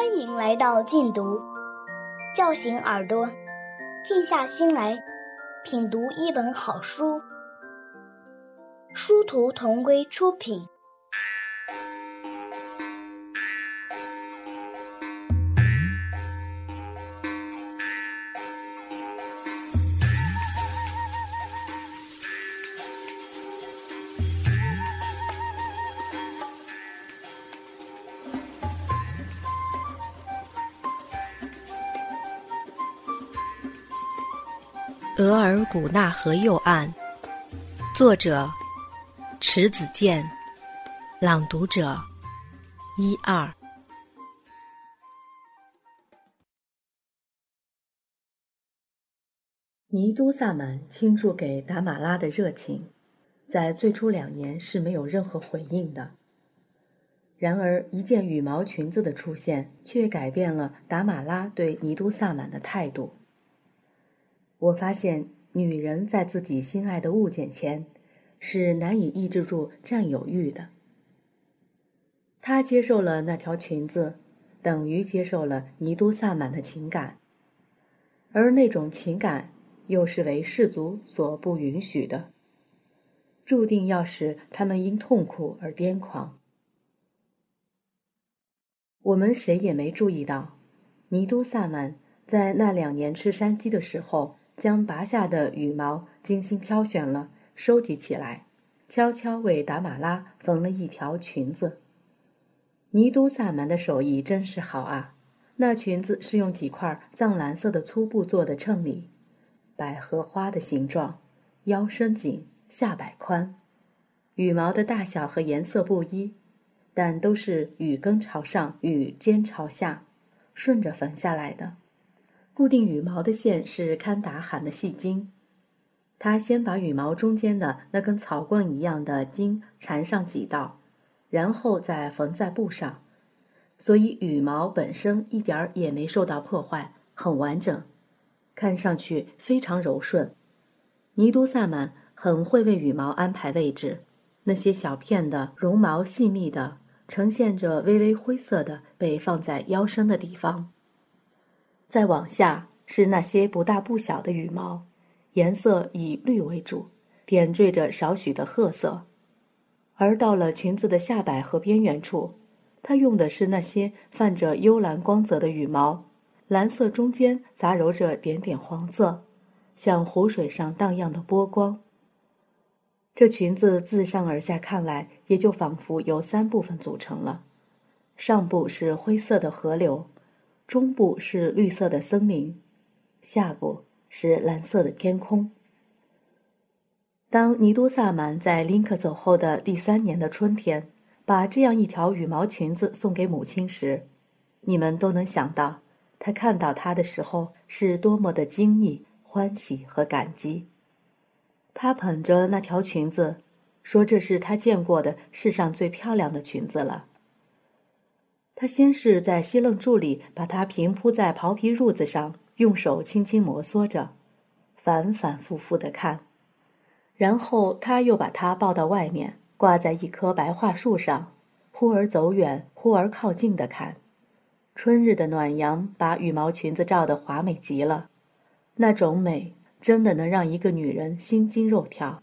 欢迎来到禁读，叫醒耳朵，静下心来品读一本好书。殊途同归出品。额尔古纳河右岸，作者迟子建，朗读者一二。尼都萨满倾注给达玛拉的热情，在最初两年是没有任何回应的。然而，一件羽毛裙子的出现，却改变了达玛拉对尼都萨满的态度。我发现，女人在自己心爱的物件前，是难以抑制住占有欲的。她接受了那条裙子，等于接受了尼都萨满的情感，而那种情感又是为氏族所不允许的，注定要使他们因痛苦而癫狂。我们谁也没注意到，尼都萨满在那两年吃山鸡的时候。将拔下的羽毛精心挑选了，收集起来，悄悄为达玛拉缝了一条裙子。尼都萨满的手艺真是好啊！那裙子是用几块藏蓝色的粗布做的衬里，百合花的形状，腰身紧，下摆宽，羽毛的大小和颜色不一，但都是羽根朝上，羽尖朝下，顺着缝下来的。固定羽毛的线是堪达罕的细筋，他先把羽毛中间的那根草棍一样的筋缠上几道，然后再缝在布上，所以羽毛本身一点儿也没受到破坏，很完整，看上去非常柔顺。尼都萨满很会为羽毛安排位置，那些小片的绒毛细密的，呈现着微微灰色的，被放在腰身的地方。再往下是那些不大不小的羽毛，颜色以绿为主，点缀着少许的褐色。而到了裙子的下摆和边缘处，它用的是那些泛着幽蓝光泽的羽毛，蓝色中间杂糅着点点黄色，像湖水上荡漾的波光。这裙子自上而下看来，也就仿佛由三部分组成了：上部是灰色的河流。中部是绿色的森林，下部是蓝色的天空。当尼都萨满在林克走后的第三年的春天，把这样一条羽毛裙子送给母亲时，你们都能想到，他看到它的时候是多么的惊异、欢喜和感激。他捧着那条裙子，说：“这是他见过的世上最漂亮的裙子了。”他先是在西楞柱里把它平铺在袍皮褥子上，用手轻轻摩挲着，反反复复地看，然后他又把它抱到外面，挂在一棵白桦树上，忽而走远，忽而靠近地看。春日的暖阳把羽毛裙子照得华美极了，那种美真的能让一个女人心惊肉跳。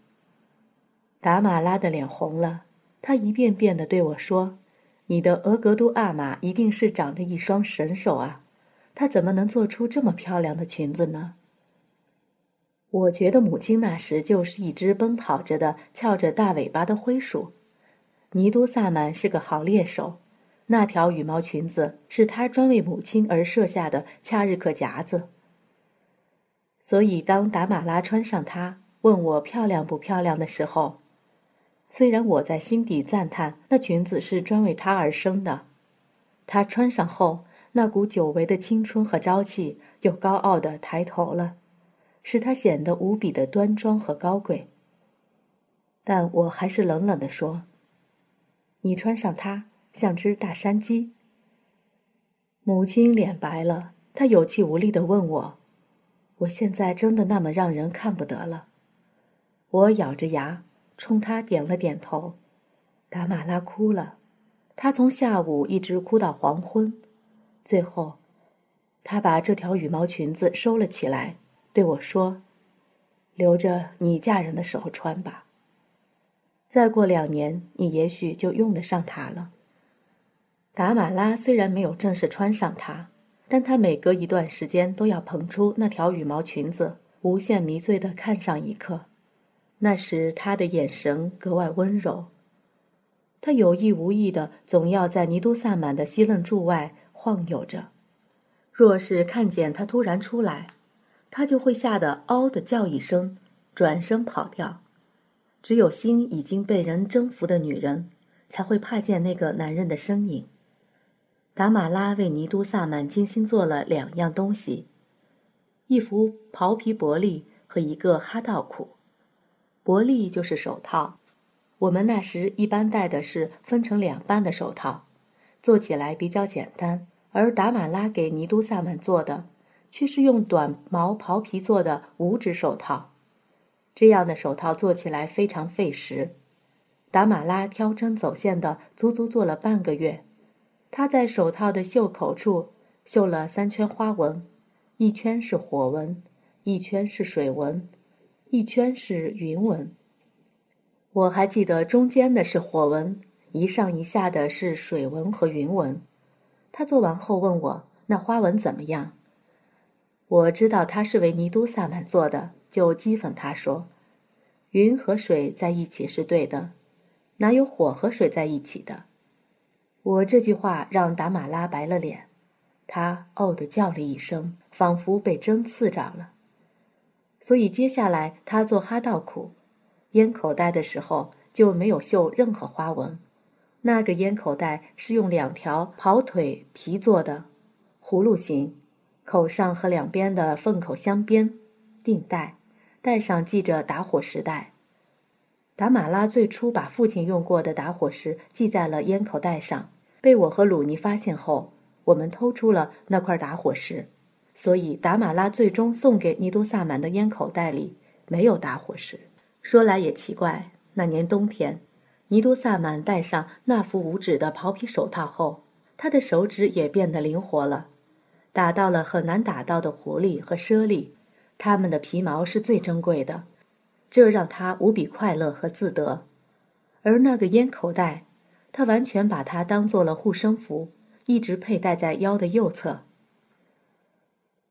达马拉的脸红了，她一遍遍地对我说。你的额格都阿玛一定是长着一双神手啊，她怎么能做出这么漂亮的裙子呢？我觉得母亲那时就是一只奔跑着的、翘着大尾巴的灰鼠。尼都萨满是个好猎手，那条羽毛裙子是他专为母亲而设下的恰日克夹子。所以当达马拉穿上它，问我漂亮不漂亮的时候。虽然我在心底赞叹那裙子是专为她而生的，她穿上后，那股久违的青春和朝气又高傲的抬头了，使她显得无比的端庄和高贵。但我还是冷冷地说：“你穿上它像只大山鸡。”母亲脸白了，她有气无力地问我：“我现在真的那么让人看不得了？”我咬着牙。冲他点了点头，达玛拉哭了，他从下午一直哭到黄昏，最后，他把这条羽毛裙子收了起来，对我说：“留着你嫁人的时候穿吧。再过两年，你也许就用得上它了。”达马拉虽然没有正式穿上它，但他每隔一段时间都要捧出那条羽毛裙子，无限迷醉地看上一刻。那时他的眼神格外温柔。他有意无意的总要在尼都萨满的西楞柱外晃悠着。若是看见他突然出来，他就会吓得“嗷”的叫一声，转身跑掉。只有心已经被人征服的女人，才会怕见那个男人的身影。达马拉为尼都萨满精心做了两样东西：一幅袍皮薄利和一个哈道裤。薄利就是手套。我们那时一般戴的是分成两半的手套，做起来比较简单；而达马拉给尼都萨满做的，却是用短毛袍皮做的五指手套。这样的手套做起来非常费时。达马拉挑针走线的，足足做了半个月。他在手套的袖口处绣了三圈花纹，一圈是火纹，一圈是水纹，一圈是云纹。我还记得中间的是火纹，一上一下的是水纹和云纹。他做完后问我：“那花纹怎么样？”我知道他是为尼都萨满做的，就讥讽他说：“云和水在一起是对的，哪有火和水在一起的？”我这句话让达马拉白了脸，他哦的叫了一声，仿佛被针刺着了。所以接下来他做哈道裤。烟口袋的时候就没有绣任何花纹，那个烟口袋是用两条跑腿皮做的，葫芦形，口上和两边的缝口相边，定带，带上系着打火石带。达马拉最初把父亲用过的打火石系在了烟口袋上，被我和鲁尼发现后，我们偷出了那块打火石，所以达马拉最终送给尼多萨满的烟口袋里没有打火石。说来也奇怪，那年冬天，尼多萨满戴上那副五指的袍皮手套后，他的手指也变得灵活了，打到了很难打到的狐狸和猞猁，它们的皮毛是最珍贵的，这让他无比快乐和自得。而那个烟口袋，他完全把它当做了护身符，一直佩戴在腰的右侧。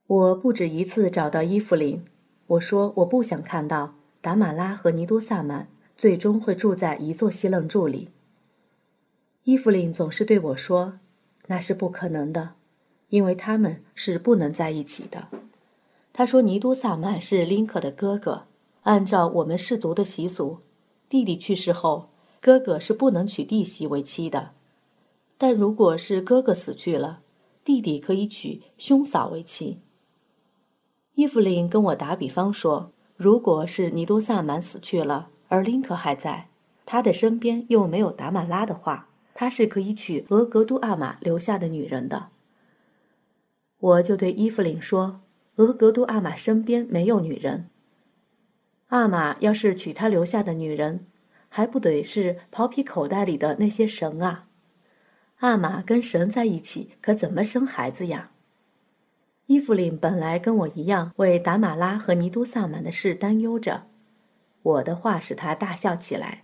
我不止一次找到伊芙琳，我说我不想看到。达马拉和尼多萨满最终会住在一座西楞柱里。伊芙琳总是对我说：“那是不可能的，因为他们是不能在一起的。”他说：“尼多萨满是林可的哥哥，按照我们氏族的习俗，弟弟去世后，哥哥是不能娶弟媳为妻的。但如果是哥哥死去了，弟弟可以娶兄嫂为妻。”伊芙琳跟我打比方说。如果是尼多萨满死去了，而林可还在，他的身边又没有达玛拉的话，他是可以娶俄格都阿玛留下的女人的。我就对伊芙琳说：“俄格都阿玛身边没有女人。阿玛要是娶他留下的女人，还不得是袍皮口袋里的那些神啊？阿玛跟神在一起，可怎么生孩子呀？”伊芙琳本来跟我一样为达马拉和尼都萨满的事担忧着，我的话使他大笑起来，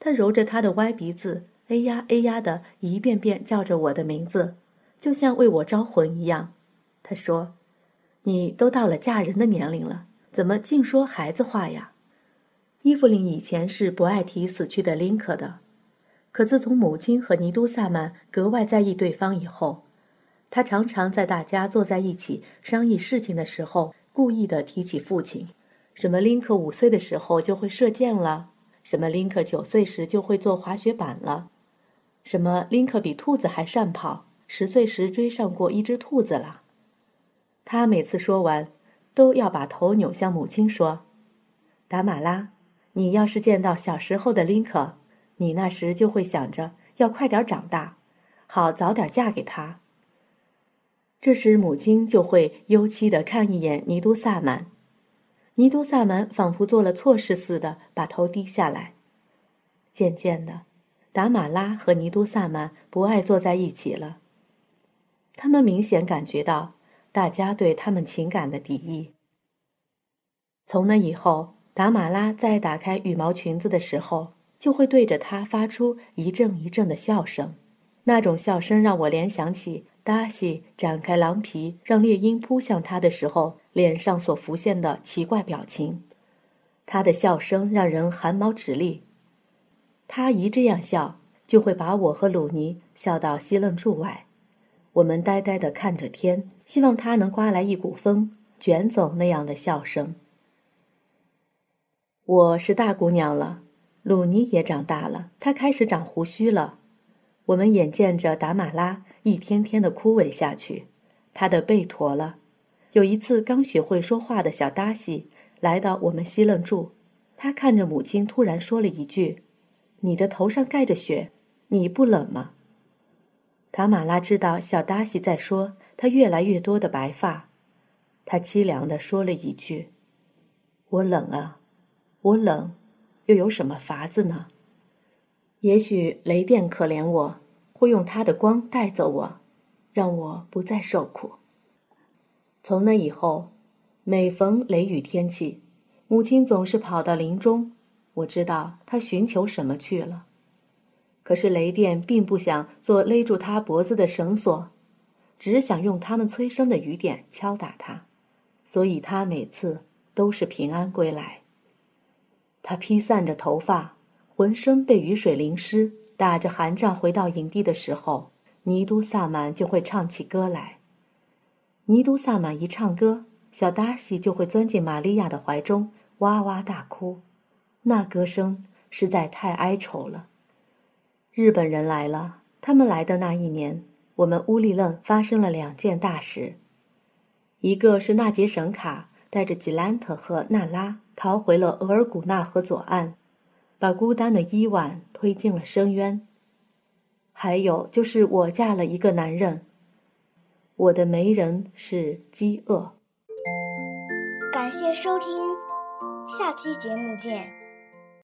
他揉着他的歪鼻子，哎呀哎呀的一遍遍叫着我的名字，就像为我招魂一样。他说：“你都到了嫁人的年龄了，怎么净说孩子话呀？”伊芙琳以前是不爱提死去的林可的，可自从母亲和尼都萨满格外在意对方以后。他常常在大家坐在一起商议事情的时候，故意的提起父亲，什么林克五岁的时候就会射箭了，什么林克九岁时就会坐滑雪板了，什么林克比兔子还善跑，十岁时追上过一只兔子了。他每次说完，都要把头扭向母亲说：“达马拉，你要是见到小时候的林克，你那时就会想着要快点长大，好早点嫁给他。”这时，母亲就会忧戚的看一眼尼都萨满，尼都萨满仿佛做了错事似的，把头低下来。渐渐的，达马拉和尼都萨满不爱坐在一起了。他们明显感觉到大家对他们情感的敌意。从那以后，达玛拉在打开羽毛裙子的时候，就会对着他发出一阵一阵的笑声。那种笑声让我联想起达西展开狼皮让猎鹰扑向他的时候，脸上所浮现的奇怪表情。他的笑声让人汗毛直立。他一这样笑，就会把我和鲁尼笑到西楞柱外。我们呆呆地看着天，希望他能刮来一股风，卷走那样的笑声。我是大姑娘了，鲁尼也长大了，她开始长胡须了。我们眼见着达马拉一天天的枯萎下去，他的背驼了。有一次，刚学会说话的小达西来到我们西楞住，他看着母亲，突然说了一句：“你的头上盖着雪，你不冷吗？”塔马拉知道小达西在说他越来越多的白发，他凄凉地说了一句：“我冷啊。”我冷，又有什么法子呢？也许雷电可怜我，会用他的光带走我，让我不再受苦。从那以后，每逢雷雨天气，母亲总是跑到林中，我知道她寻求什么去了。可是雷电并不想做勒住他脖子的绳索，只想用他们催生的雨点敲打他，所以他每次都是平安归来。他披散着头发，浑身被雨水淋湿，打着寒战回到营地的时候，尼都萨满就会唱起歌来。尼都萨满一唱歌，小达西就会钻进玛利亚的怀中，哇哇大哭。那歌声实在太哀愁了。日本人来了，他们来的那一年，我们乌力楞发生了两件大事，一个是纳杰什卡带着吉兰特和娜拉。逃回了额尔古纳河左岸，把孤单的伊万推进了深渊。还有就是我嫁了一个男人，我的媒人是饥饿。感谢收听，下期节目见。